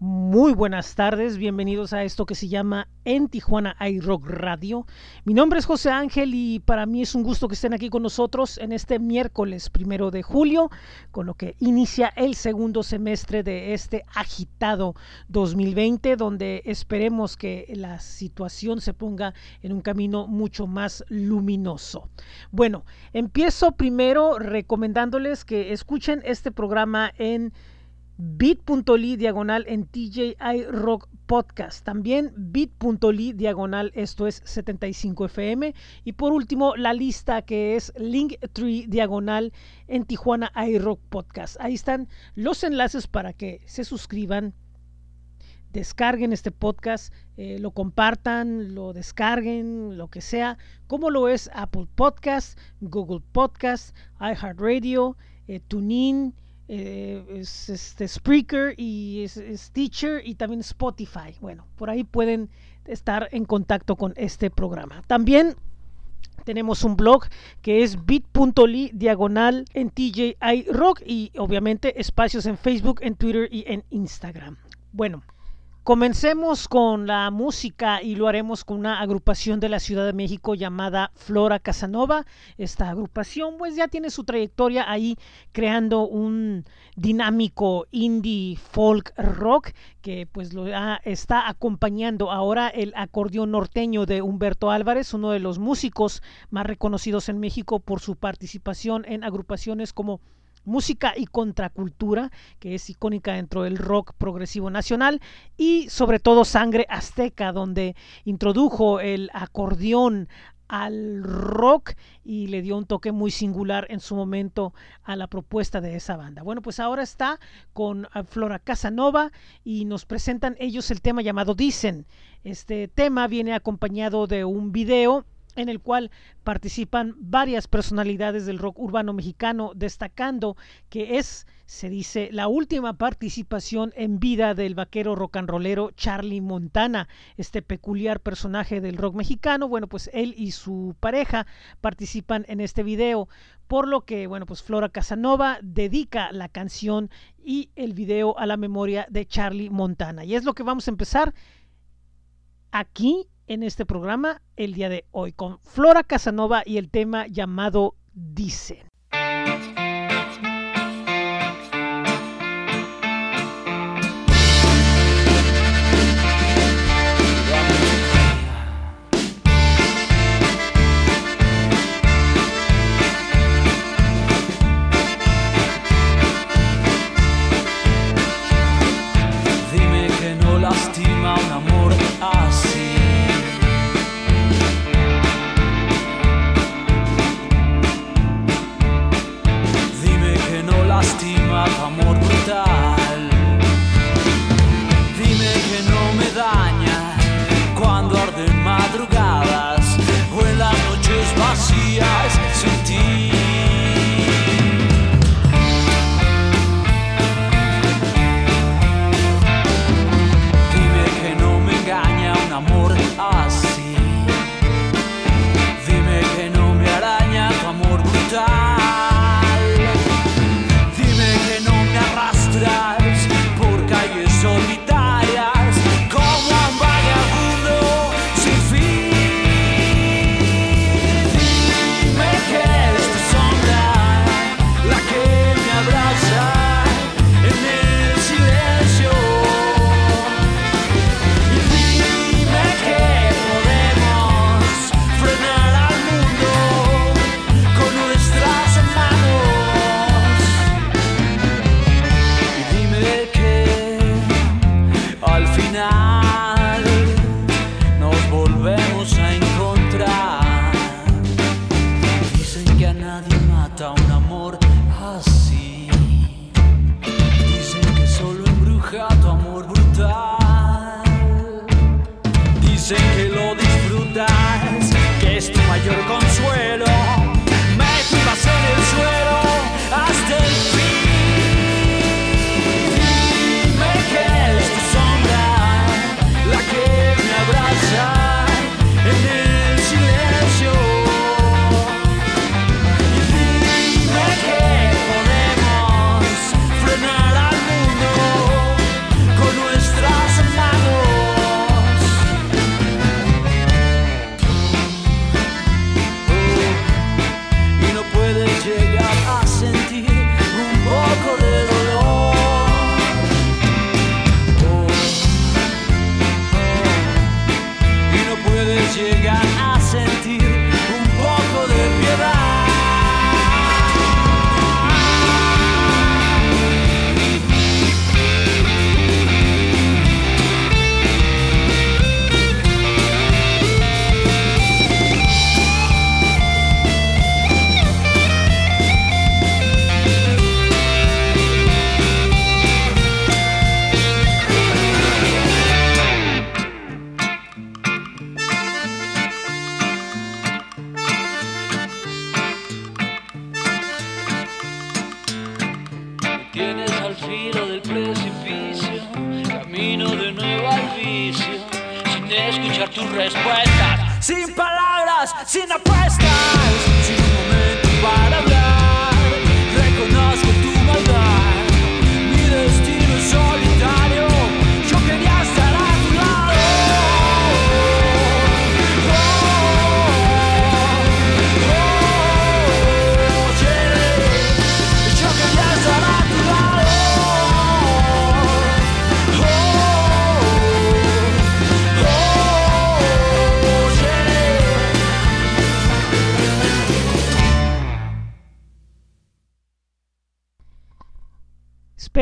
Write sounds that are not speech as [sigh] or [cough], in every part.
Muy buenas tardes, bienvenidos a esto que se llama En Tijuana iRock Radio. Mi nombre es José Ángel y para mí es un gusto que estén aquí con nosotros en este miércoles primero de julio, con lo que inicia el segundo semestre de este agitado 2020, donde esperemos que la situación se ponga en un camino mucho más luminoso. Bueno, empiezo primero recomendándoles que escuchen este programa en bit.ly diagonal en TJI Rock Podcast. También bit.ly diagonal, esto es 75FM. Y por último, la lista que es Linktree diagonal en Tijuana iRock Podcast. Ahí están los enlaces para que se suscriban, descarguen este podcast, eh, lo compartan, lo descarguen, lo que sea, como lo es Apple Podcast, Google Podcast, iHeartRadio, eh, TuneIn eh, es este Spreaker y es, Stitcher y también Spotify. Bueno, por ahí pueden estar en contacto con este programa. También tenemos un blog que es bit.ly diagonal en TJI Rock y obviamente espacios en Facebook, en Twitter y en Instagram. Bueno. Comencemos con la música y lo haremos con una agrupación de la Ciudad de México llamada Flora Casanova. Esta agrupación pues ya tiene su trayectoria ahí creando un dinámico indie folk rock que pues lo está acompañando ahora el acordeón norteño de Humberto Álvarez, uno de los músicos más reconocidos en México por su participación en agrupaciones como música y contracultura, que es icónica dentro del rock progresivo nacional, y sobre todo Sangre Azteca, donde introdujo el acordeón al rock y le dio un toque muy singular en su momento a la propuesta de esa banda. Bueno, pues ahora está con ah, Flora Casanova y nos presentan ellos el tema llamado Dicen. Este tema viene acompañado de un video en el cual participan varias personalidades del rock urbano mexicano, destacando que es, se dice, la última participación en vida del vaquero rock and rollero Charlie Montana, este peculiar personaje del rock mexicano. Bueno, pues él y su pareja participan en este video, por lo que, bueno, pues Flora Casanova dedica la canción y el video a la memoria de Charlie Montana. Y es lo que vamos a empezar aquí en este programa el día de hoy con Flora Casanova y el tema llamado Dicen.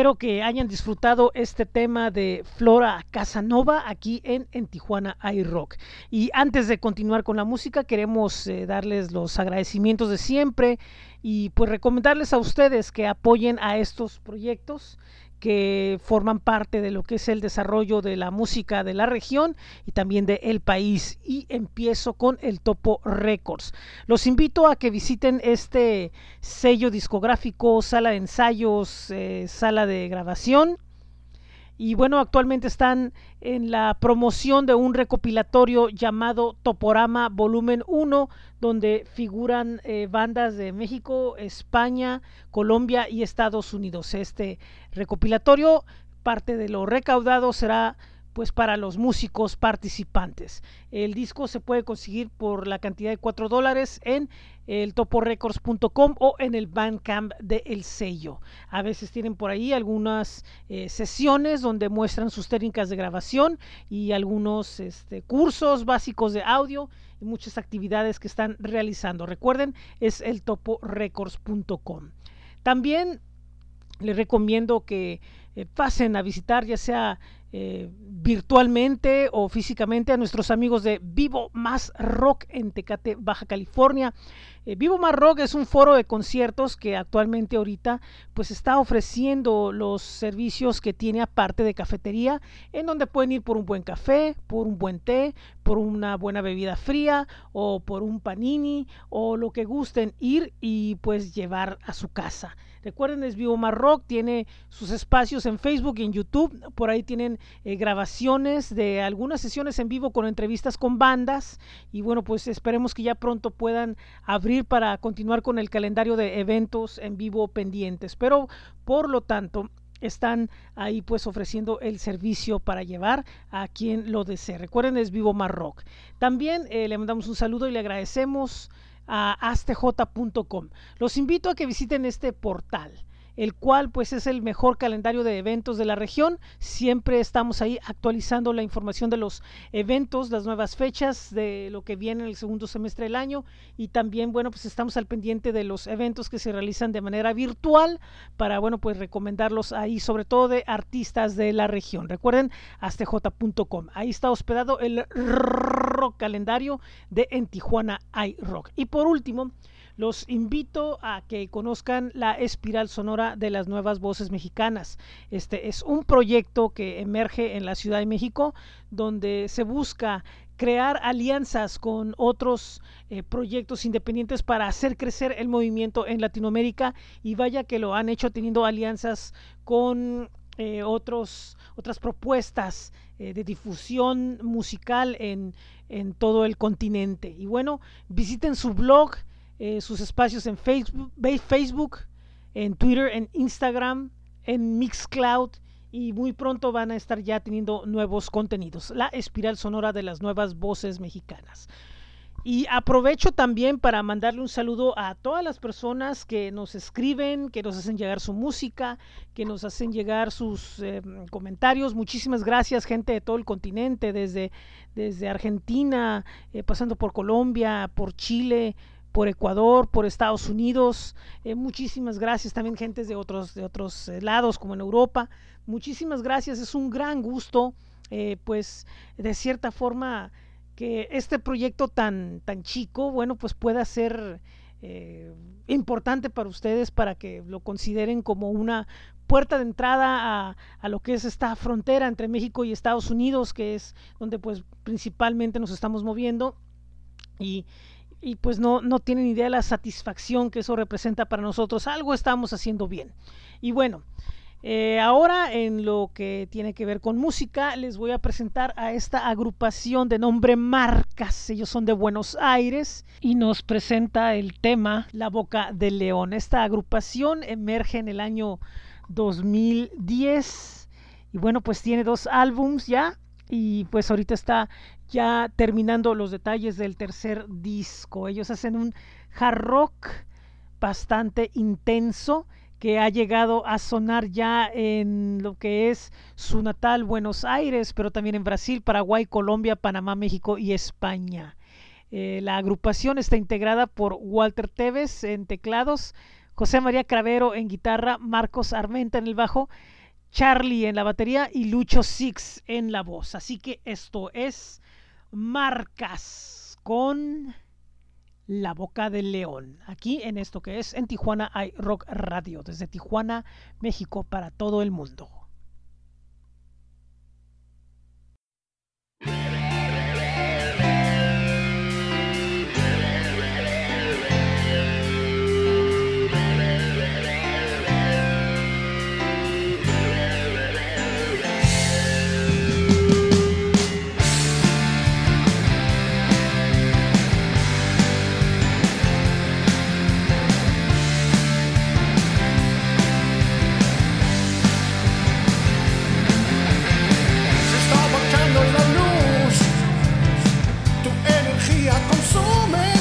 Espero que hayan disfrutado este tema de Flora Casanova aquí en, en Tijuana iRock. Y antes de continuar con la música, queremos eh, darles los agradecimientos de siempre y pues recomendarles a ustedes que apoyen a estos proyectos que forman parte de lo que es el desarrollo de la música de la región y también de el país. Y empiezo con el Topo Records. Los invito a que visiten este sello discográfico, sala de ensayos, eh, sala de grabación. Y bueno, actualmente están en la promoción de un recopilatorio llamado Toporama Volumen 1, donde figuran eh, bandas de México, España, Colombia y Estados Unidos. Este recopilatorio, parte de lo recaudado será pues para los músicos participantes. El disco se puede conseguir por la cantidad de 4 dólares en el toporecords.com o en el Bandcamp de El Sello. A veces tienen por ahí algunas eh, sesiones donde muestran sus técnicas de grabación y algunos este, cursos básicos de audio y muchas actividades que están realizando. Recuerden, es el toporecords.com. También les recomiendo que eh, pasen a visitar ya sea eh, virtualmente o físicamente a nuestros amigos de Vivo Más Rock en Tecate, Baja California. Eh, Vivo Más Rock es un foro de conciertos que actualmente ahorita pues está ofreciendo los servicios que tiene aparte de cafetería, en donde pueden ir por un buen café, por un buen té, por una buena bebida fría o por un panini o lo que gusten ir y pues llevar a su casa. Recuerden, es Vivo Más Rock, tiene sus espacios en Facebook y en YouTube. Por ahí tienen eh, grabaciones de algunas sesiones en vivo con entrevistas con bandas. Y bueno, pues esperemos que ya pronto puedan abrir para continuar con el calendario de eventos en vivo pendientes. Pero por lo tanto, están ahí pues ofreciendo el servicio para llevar a quien lo desee. Recuerden, es Vivo Más Rock. También eh, le mandamos un saludo y le agradecemos a astj.com. Los invito a que visiten este portal el cual pues es el mejor calendario de eventos de la región. Siempre estamos ahí actualizando la información de los eventos, las nuevas fechas de lo que viene en el segundo semestre del año y también bueno pues estamos al pendiente de los eventos que se realizan de manera virtual para bueno pues recomendarlos ahí sobre todo de artistas de la región. Recuerden astj.com. Ahí está hospedado el rock calendario de En Tijuana iRock. Y por último, los invito a que conozcan la espiral sonora de las nuevas voces mexicanas. Este es un proyecto que emerge en la Ciudad de México donde se busca crear alianzas con otros eh, proyectos independientes para hacer crecer el movimiento en Latinoamérica y vaya que lo han hecho teniendo alianzas con eh, otros, otras propuestas eh, de difusión musical en, en todo el continente. Y bueno, visiten su blog eh, sus espacios en Facebook, en Twitter, en Instagram, en Mixcloud y muy pronto van a estar ya teniendo nuevos contenidos. La espiral sonora de las nuevas voces mexicanas. Y aprovecho también para mandarle un saludo a todas las personas que nos escriben, que nos hacen llegar su música, que nos hacen llegar sus eh, comentarios. Muchísimas gracias, gente de todo el continente, desde, desde Argentina, eh, pasando por Colombia, por Chile, por Ecuador, por Estados Unidos. Eh, muchísimas gracias también gentes de otros, de otros eh, lados como en Europa. Muchísimas gracias, es un gran gusto, eh, pues de cierta forma que este proyecto tan, tan chico, bueno, pues pueda ser importante para ustedes para que lo consideren como una puerta de entrada a, a, lo que es esta frontera entre México y Estados Unidos, que es donde pues principalmente nos estamos moviendo. Y, y pues no, no tienen idea de la satisfacción que eso representa para nosotros. Algo estamos haciendo bien. Y bueno, Eh, ahora en lo que tiene que ver con música les voy a presentar a esta agrupación de nombre Marcas. Ellos son de Buenos Aires y nos presenta el tema La Boca del León. Esta agrupación emerge en el año 2010 y bueno pues tiene dos álbums ya y pues ahorita está ya terminando los detalles del tercer disco. Ellos hacen un hard rock bastante intenso que ha llegado a sonar ya en lo que es su natal Buenos Aires, pero también en Brasil, Paraguay, Colombia, Panamá, México y España. Eh, la agrupación está integrada por Walter Tevez en teclados, José María Cravero en guitarra, Marcos Armenta en el bajo, Charlie en la batería y Lucho Six en la voz. Así que esto es Marcas con la Boca del León, aquí en esto que es en Tijuana hay Rock Radio, desde Tijuana, México, para todo el mundo. Estoy seguro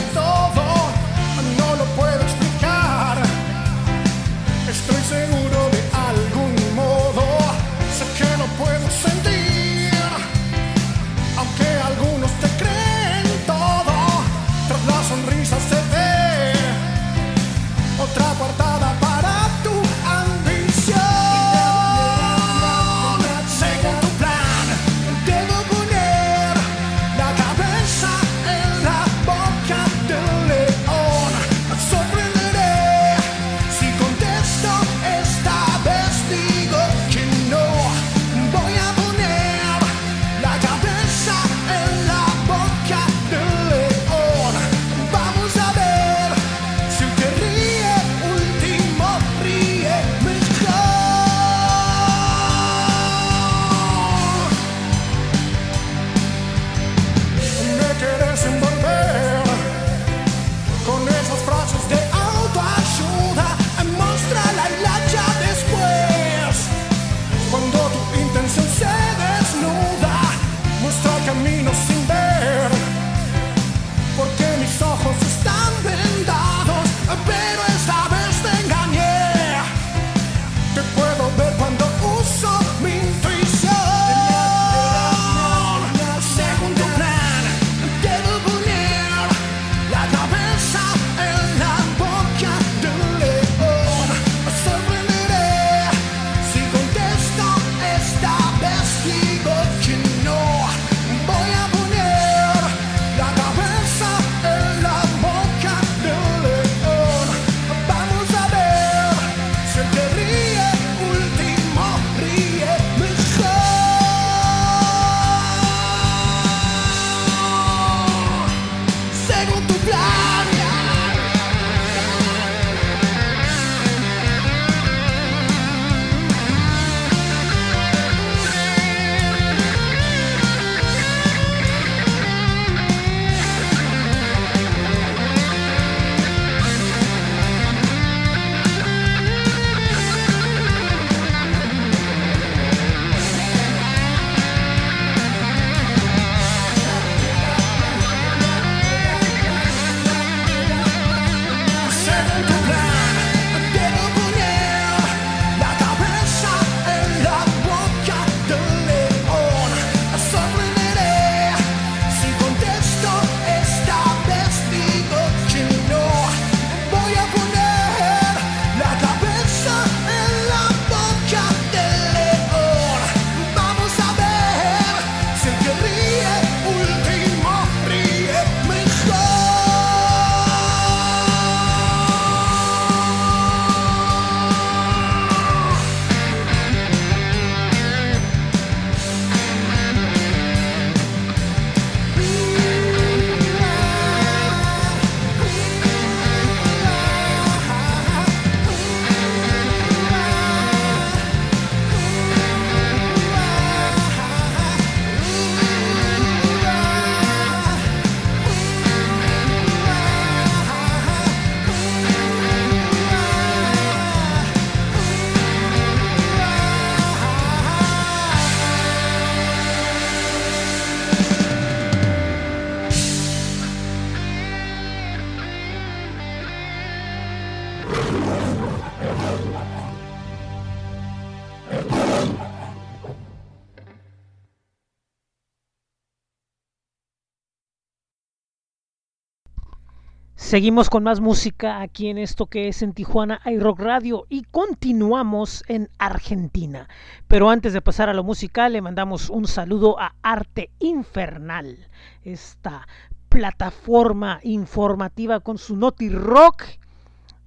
Seguimos con más música aquí en esto que es en Tijuana iRock Radio y continuamos en Argentina. Pero antes de pasar a lo musical, le mandamos un saludo a Arte Infernal, esta plataforma informativa con su Noti Rock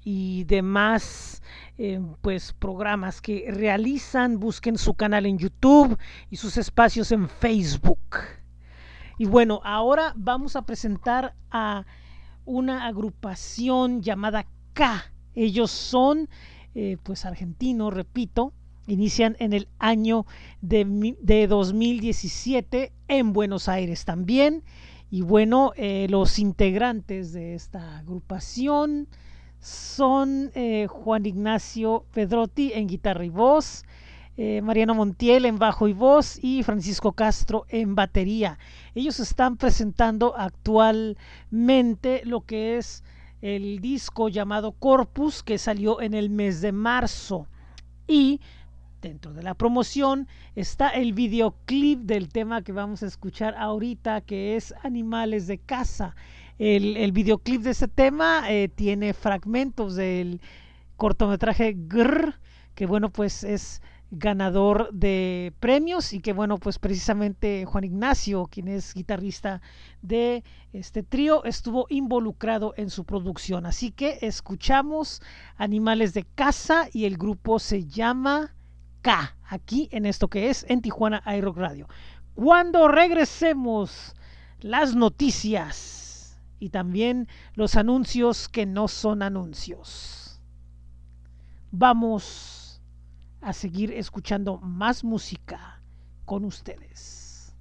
y demás eh, pues programas que realizan. Busquen su canal en YouTube y sus espacios en Facebook. Y bueno, ahora vamos a presentar a una agrupación llamada K. Ellos son eh, pues argentinos, repito, inician en el año de, de 2017 en Buenos Aires también. Y bueno, eh, los integrantes de esta agrupación son eh, Juan Ignacio Pedrotti en guitarra y voz, eh, Mariano Montiel en bajo y voz y Francisco Castro en batería. Ellos están presentando actualmente lo que es el disco llamado Corpus que salió en el mes de marzo y dentro de la promoción está el videoclip del tema que vamos a escuchar ahorita que es Animales de Casa. El, el videoclip de ese tema eh, tiene fragmentos del cortometraje Grr, que bueno pues es ganador de premios y que bueno pues precisamente Juan Ignacio quien es guitarrista de este trío estuvo involucrado en su producción. Así que escuchamos Animales de Casa y el grupo se llama K aquí en esto que es en Tijuana iRock Radio. Cuando regresemos las noticias y también los anuncios que no son anuncios. Vamos a seguir escuchando más música con ustedes.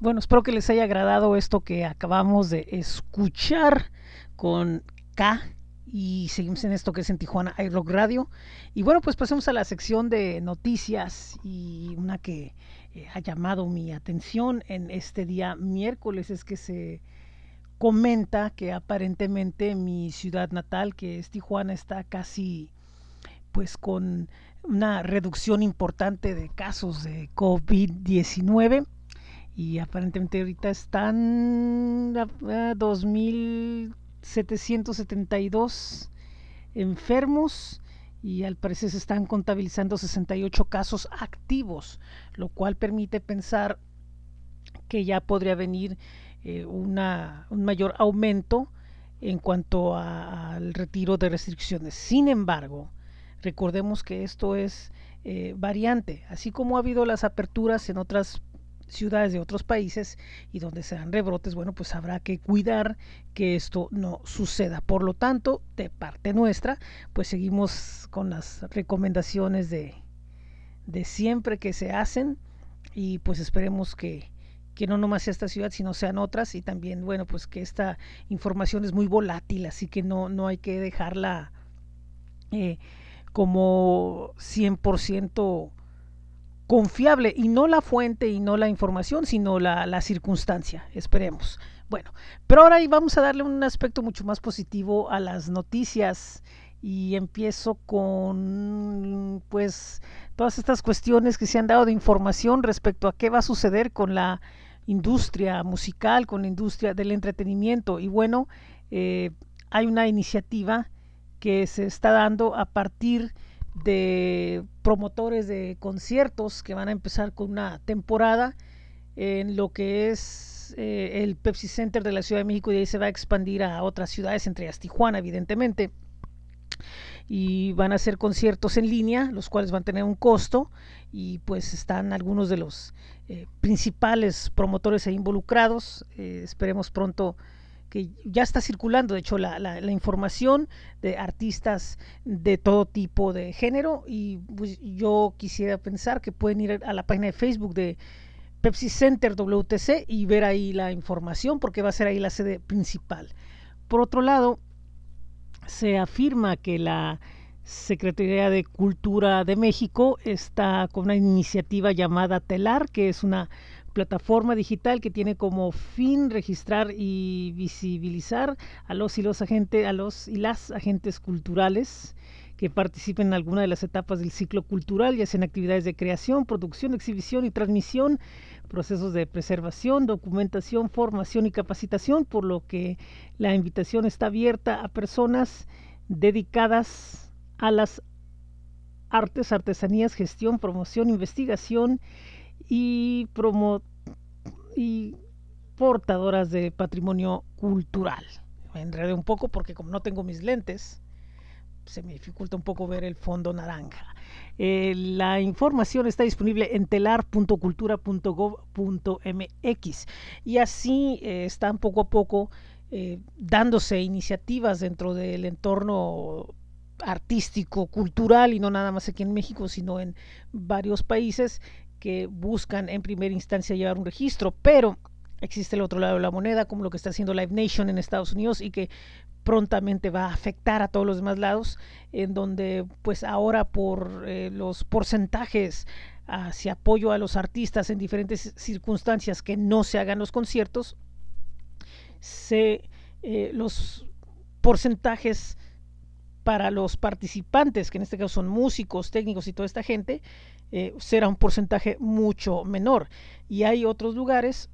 Bueno, espero que les haya agradado esto que acabamos de escuchar con K y seguimos en esto que es en Tijuana iRock Radio. Y bueno, pues pasemos a la sección de noticias y una que eh, ha llamado mi atención en este día miércoles es que se comenta que aparentemente mi ciudad natal, que es Tijuana, está casi pues con una reducción importante de casos de COVID-19 y aparentemente ahorita están a, a 2.772 enfermos y al parecer se están contabilizando 68 casos activos, lo cual permite pensar que ya podría venir eh, una, un mayor aumento en cuanto a- al retiro de restricciones. Sin embargo, recordemos que esto es eh, variante, así como ha habido las aperturas en otras ciudades de otros países y donde se dan rebrotes, bueno, pues habrá que cuidar que esto no suceda. Por lo tanto, de parte nuestra, pues seguimos con las recomendaciones de, de siempre que se hacen y pues esperemos que, que no nomás sea esta ciudad, sino sean otras y también, bueno, pues que esta información es muy volátil, así que no, no hay que dejarla eh, como 100% confiable y no la fuente y no la información, sino la, la circunstancia, esperemos. Bueno, pero ahora vamos a darle un aspecto mucho más positivo a las noticias. Y empiezo con pues todas estas cuestiones que se han dado de información respecto a qué va a suceder con la industria musical, con la industria del entretenimiento. Y bueno, eh, hay una iniciativa que se está dando a partir de promotores de conciertos que van a empezar con una temporada en lo que es eh, el Pepsi Center de la Ciudad de México y de ahí se va a expandir a otras ciudades, entre ellas Tijuana, evidentemente. Y van a hacer conciertos en línea, los cuales van a tener un costo y pues están algunos de los eh, principales promotores ahí involucrados. Eh, esperemos pronto que ya está circulando, de hecho, la, la, información de artistas de todo tipo de género y pues, yo quisiera pensar que pueden ir a la página de Facebook de Pepsi Center WTC y ver ahí la información porque va a ser ahí la sede principal. Por otro lado, se afirma que la Secretaría de Cultura de México está con una iniciativa llamada TELAR, que es una plataforma digital que tiene como fin registrar y visibilizar a los y los agentes, a los y las agentes culturales que participen en alguna de las etapas del ciclo cultural, ya sean actividades de creación, producción, exhibición y transmisión, procesos de preservación, documentación, formación y capacitación, por lo que la invitación está abierta a personas dedicadas a las artes, artesanías, gestión, promoción, investigación y, y portadoras de patrimonio cultural. Me enredé un poco porque como no tengo mis lentes, se me dificulta un poco ver el fondo naranja. Eh, la información está disponible en telar.cultura.gov.mx y así eh, están poco a poco eh, dándose iniciativas dentro del entorno artístico, cultural y no nada más aquí en México, sino en varios países que buscan en primera instancia llevar un registro, pero existe el otro lado de la moneda, como lo que está haciendo Live Nation en Estados Unidos y que prontamente va a afectar a todos los demás lados, en donde pues ahora por eh, los porcentajes hacia apoyo a los artistas en diferentes circunstancias que no se hagan los conciertos, se, eh, los porcentajes para los participantes, que en este caso son músicos, técnicos y toda esta gente, eh, será un porcentaje mucho menor. Y hay otros lugares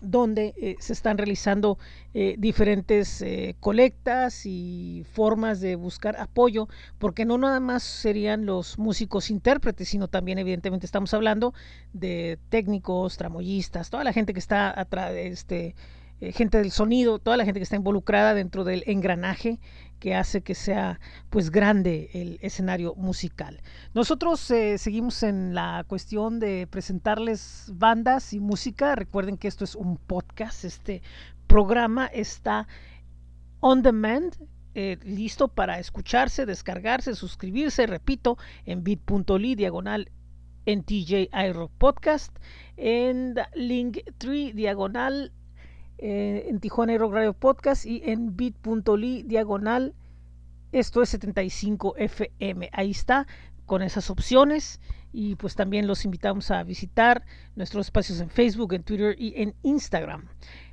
donde eh, se están realizando eh, diferentes eh, colectas y formas de buscar apoyo, porque no nada más serían los músicos intérpretes, sino también evidentemente estamos hablando de técnicos, tramoyistas, toda la gente que está atrás, este, gente del sonido, toda la gente que está involucrada dentro del engranaje que hace que sea pues grande el escenario musical. Nosotros eh, seguimos en la cuestión de presentarles bandas y música. Recuerden que esto es un podcast. Este programa está on demand, eh, listo para escucharse, descargarse, suscribirse, repito, en bit.ly diagonal en TJ Podcast, en Link3 diagonal eh, en Tijuana iRock Radio Podcast y en bit.ly diagonal esto es 75 FM. Ahí está con esas opciones y pues también los invitamos a visitar nuestros espacios en Facebook, en Twitter y en Instagram.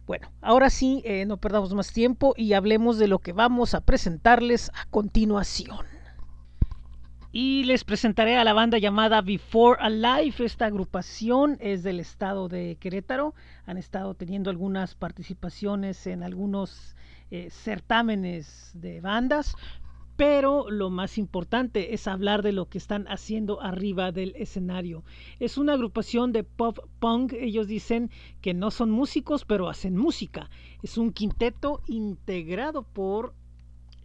Bueno, ahora sí, eh, no perdamos más tiempo y hablemos de lo que vamos a presentarles a continuación. Y les presentaré a la banda llamada Before Alive. Esta agrupación es del estado de Querétaro. Han estado teniendo algunas participaciones en algunos eh, certámenes de bandas, pero lo más importante es hablar de lo que están haciendo arriba del escenario. Es una agrupación de pop punk, ellos dicen que no son músicos, pero hacen música. Es un quinteto integrado por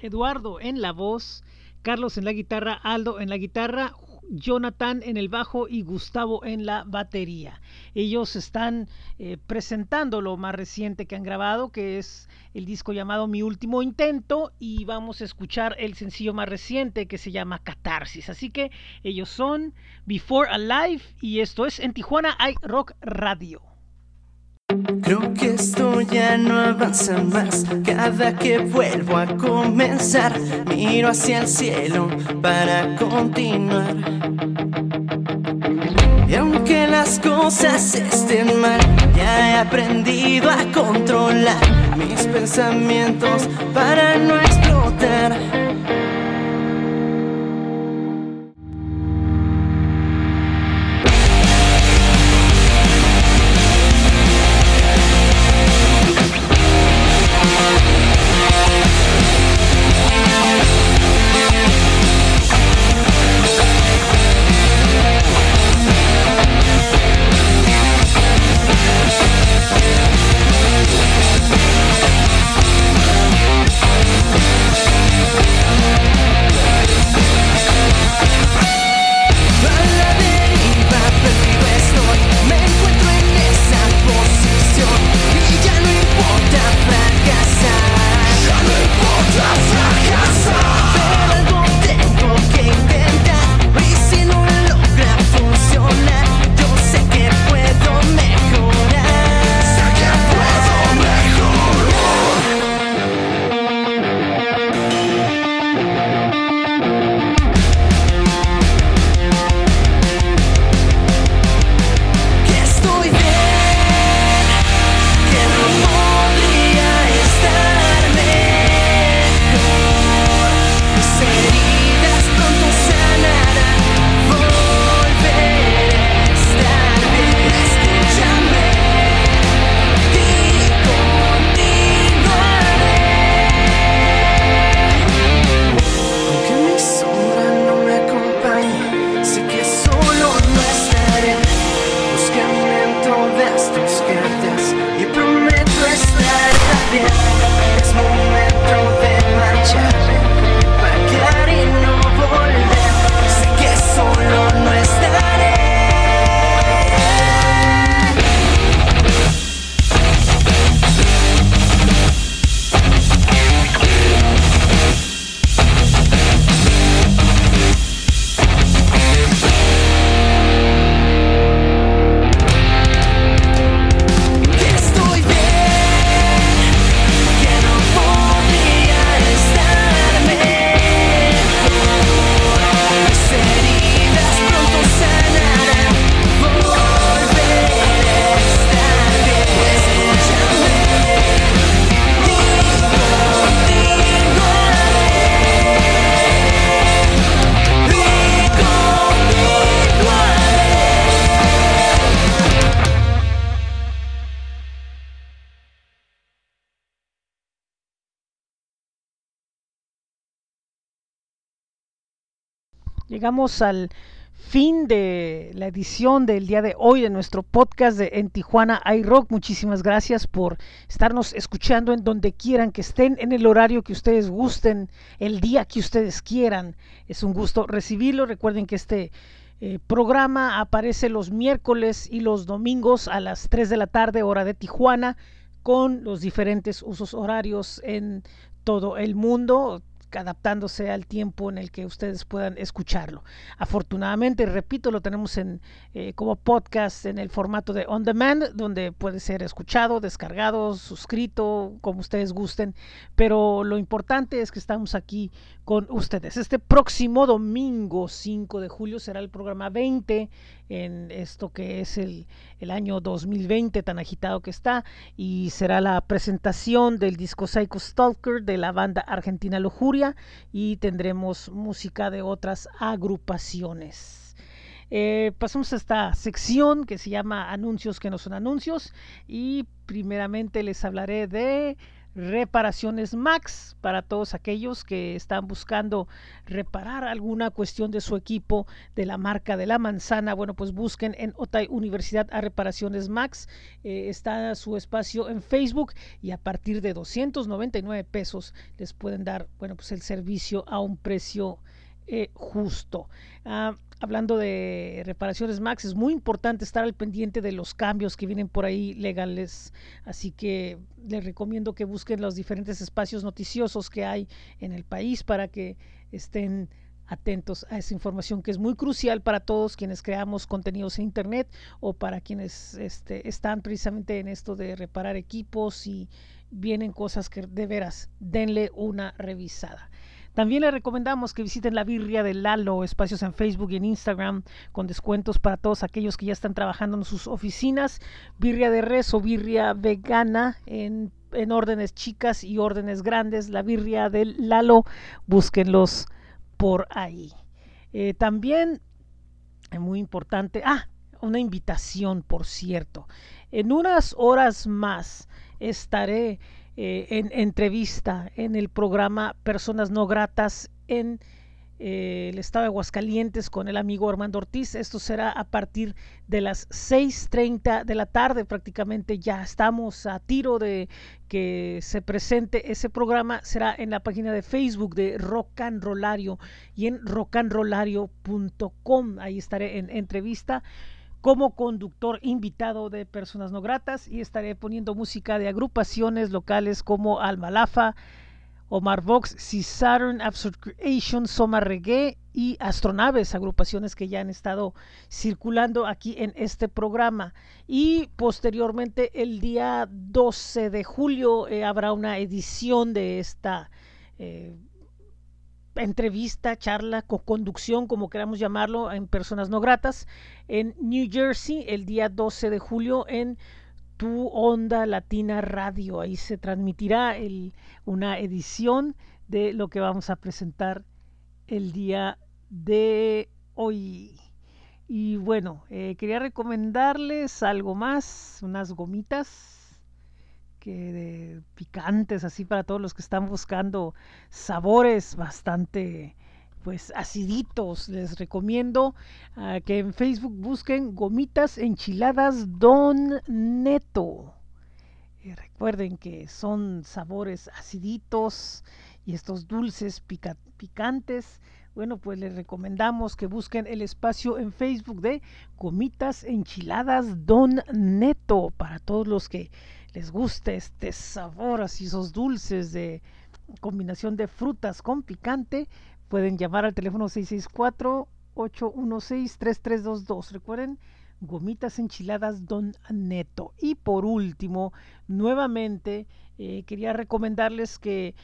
Eduardo en la voz, Carlos en la guitarra, Aldo en la guitarra, Jonathan en el bajo y Gustavo en la batería. Ellos están eh, presentando lo más reciente que han grabado, que es el disco llamado Mi Último Intento, y vamos a escuchar el sencillo más reciente que se llama Catarsis. Así que ellos son Before Alive y esto es en Tijuana hay Rock Radio. Creo que esto ya no avanza más. Cada que vuelvo a comenzar, miro hacia el cielo para continuar. Y aunque las cosas estén mal, ya he aprendido a controlar mis pensamientos para no explotar. Llegamos al fin de la edición del día de hoy de nuestro podcast de En Tijuana iRock. Muchísimas gracias por estarnos escuchando en donde quieran que estén, en el horario que ustedes gusten, el día que ustedes quieran. Es un gusto recibirlo. Recuerden que este eh, programa aparece los miércoles y los domingos a las 3 de la tarde, hora de Tijuana, con los diferentes usos horarios en todo el mundo adaptándose al tiempo en el que ustedes puedan escucharlo. Afortunadamente, repito, lo tenemos en eh, como podcast en el formato de on demand, donde puede ser escuchado, descargado, suscrito, como ustedes gusten. Pero lo importante es que estamos aquí con ustedes. Este próximo domingo 5 de julio será el programa 20 en esto que es el, el año 2020 tan agitado que está y será la presentación del disco Psycho Stalker de la banda argentina Lujuria y tendremos música de otras agrupaciones. Eh, pasamos a esta sección que se llama Anuncios que no son anuncios y primeramente les hablaré de reparaciones Max para todos aquellos que están buscando reparar alguna cuestión de su equipo de la marca de la manzana. Bueno, pues busquen en Otay Universidad a Reparaciones Max. Eh, está su espacio en Facebook y a partir de 299 pesos les pueden dar, bueno, pues el servicio a un precio eh, justo. Ah, hablando de reparaciones Max, es muy importante estar al pendiente de los cambios que vienen por ahí legales. Así que les recomiendo que busquen los diferentes espacios noticiosos que hay en el país para que estén atentos a esa información que es muy crucial para todos quienes creamos contenidos en internet o para quienes este, están precisamente en esto de reparar equipos y vienen cosas que de veras denle una revisada. También les recomendamos que visiten la birria de Lalo, espacios en Facebook y en Instagram con descuentos para todos aquellos que ya están trabajando en sus oficinas. Birria de res o birria vegana en, en órdenes chicas y órdenes grandes. La birria de Lalo, búsquenlos por ahí. Eh, también, es muy importante, ah, una invitación, por cierto. En unas horas más estaré eh, en entrevista en el programa Personas No Gratas en eh, el estado de Aguascalientes con el amigo Armando Ortiz. Esto será a partir de las 6.30 de la tarde prácticamente. Ya estamos a tiro de que se presente ese programa. Será en la página de Facebook de Rock and Rollario y en rockandrollario.com. Ahí estaré en entrevista como conductor invitado de Personas No Gratas y estaré poniendo música de agrupaciones locales como Almalafa, Omar Vox, Saturn, Absurd Creation, Soma Reggae y Astronaves, agrupaciones que ya han estado circulando aquí en este programa. Y posteriormente, el día 12 de julio, eh, habrá una edición de esta eh, entrevista, charla, co-conducción, como queramos llamarlo, en Personas No Gratas, en New Jersey, el día 12 de julio, en Tu Onda Latina Radio. Ahí se transmitirá el, una edición de lo que vamos a presentar el día de hoy. Y bueno, eh, quería recomendarles algo más, unas gomitas que picantes, así para todos los que están buscando sabores bastante pues aciditos. Les recomiendo uh, que en Facebook busquen gomitas enchiladas Don Neto. Y recuerden que son sabores aciditos y estos dulces pica picantes. Bueno, pues les recomendamos que busquen el espacio en Facebook de Gomitas Enchiladas Don Neto para todos los que les gusta este sabor, así esos dulces de combinación de frutas con picante, pueden llamar al teléfono 664-816-3322. Recuerden, gomitas enchiladas Don Neto. Y por último, nuevamente, eh, quería recomendarles que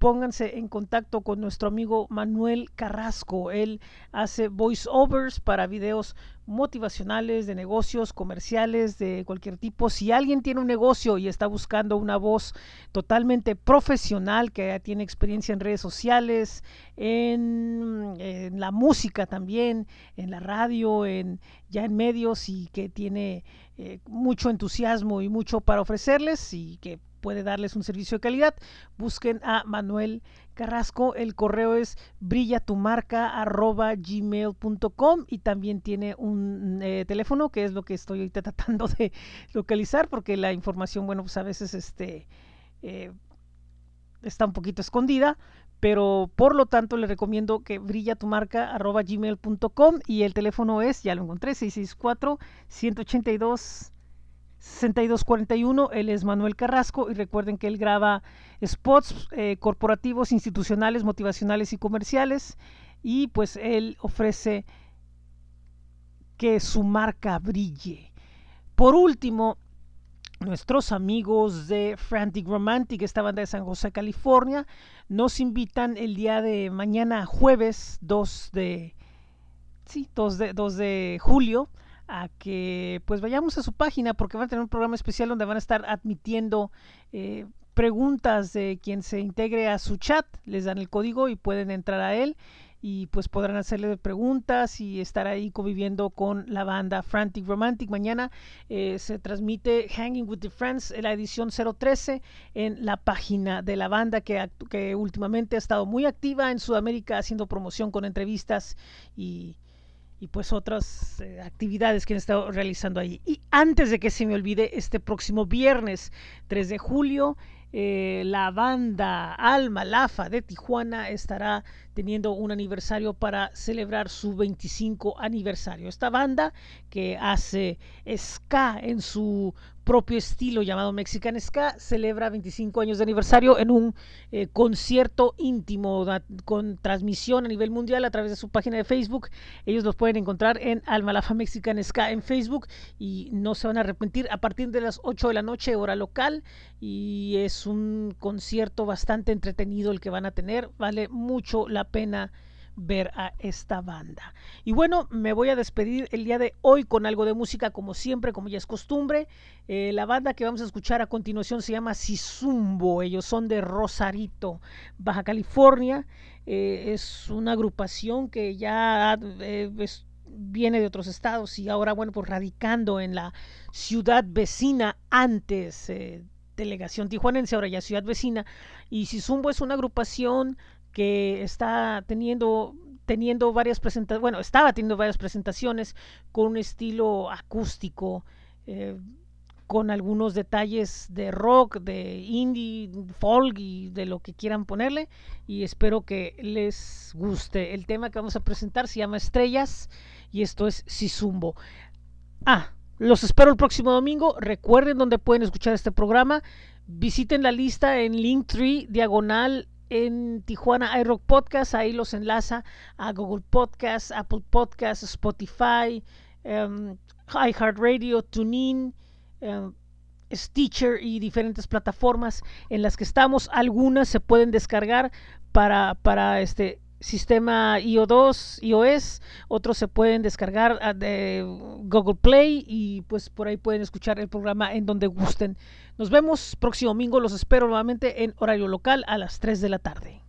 pónganse en contacto con nuestro amigo Manuel Carrasco. Él hace voiceovers para videos motivacionales, de negocios, comerciales, de cualquier tipo. Si alguien tiene un negocio y está buscando una voz totalmente profesional, que tiene experiencia en redes sociales, en, la música también, en la radio, en, ya en medios y que tiene eh, mucho entusiasmo y mucho para ofrecerles y que puede darles un servicio de calidad, busquen a Manuel Carrasco. El correo es brillatumarca.gmail.com y también tiene un eh, teléfono, que es lo que estoy ahorita [laughs] tratando de localizar, porque la información, bueno, pues a veces este, eh, está un poquito escondida. Pero por lo tanto le recomiendo que brillatumarca.gmail.com y el teléfono es, ya lo encontré, 664 182 6241. Él es Manuel Carrasco y recuerden que él graba spots eh, corporativos, institucionales, motivacionales y comerciales. Y pues él ofrece que su marca brille. Por último, nuestros amigos de Frantic Romantic, esta banda de San José, California, nos invitan el día de mañana, jueves 2 de, sí, 2 de, 2 de julio, a que pues vayamos a su página porque van a tener un programa especial donde van a estar admitiendo eh, preguntas de quien se integre a su chat, les dan el código y pueden entrar a él y pues podrán hacerle preguntas y estar ahí conviviendo con la banda Frantic Romantic. Mañana eh, se transmite Hanging with the Friends, la edición 013, en la página de la banda que, que últimamente ha estado muy activa en Sudamérica haciendo promoción con entrevistas y, y pues otras eh, actividades que han estado realizando ahí. Y antes de que se me olvide, este próximo viernes 3 de julio, eh, la banda Alma Lafa de Tijuana estará teniendo un aniversario para celebrar su 25 aniversario. Esta banda que hace ska en su propio estilo llamado Mexican Ska celebra 25 años de aniversario en un eh, concierto íntimo con transmisión a nivel mundial a través de su página de Facebook. Ellos los pueden encontrar en Almalafa Mexican Ska en Facebook y no se van a arrepentir a partir de las 8 de la noche hora local y es un concierto bastante entretenido el que van a tener. Vale mucho la pena ver a esta banda. Y bueno, me voy a despedir el día de hoy con algo de música como siempre, como ya es costumbre. Eh, la banda que vamos a escuchar a continuación se llama Sizumbo. Ellos son de Rosarito, Baja California. Eh, es una agrupación que ya eh, viene de otros estados y ahora, bueno, pues radicando en la ciudad vecina antes. delegación tijuanense, ahora ya ciudad vecina. Y Sizumbo es una agrupación que está teniendo teniendo varias presentaciones, bueno, estaba teniendo varias presentaciones con un estilo acústico, eh, con algunos detalles de rock, de indie, folk y de lo que quieran ponerle. Y espero que les guste. El tema que vamos a presentar se llama Estrellas y esto es Sizumbo. Ah, los espero el próximo domingo. Recuerden dónde pueden escuchar este programa. Visiten la lista en Linktree, diagonal en Tijuana iRock Podcast, ahí los enlaza a Google Podcast, Apple Podcast, Spotify, um, iHeartRadio, TuneIn, um, Stitcher y diferentes plataformas en las que estamos. Algunas se pueden descargar para, para este sistema iOS, iOS, otros se pueden descargar ah, de Google Play y pues por ahí pueden escuchar el programa en donde gusten. Nos vemos próximo domingo, los espero nuevamente en horario local a las 3 de la tarde.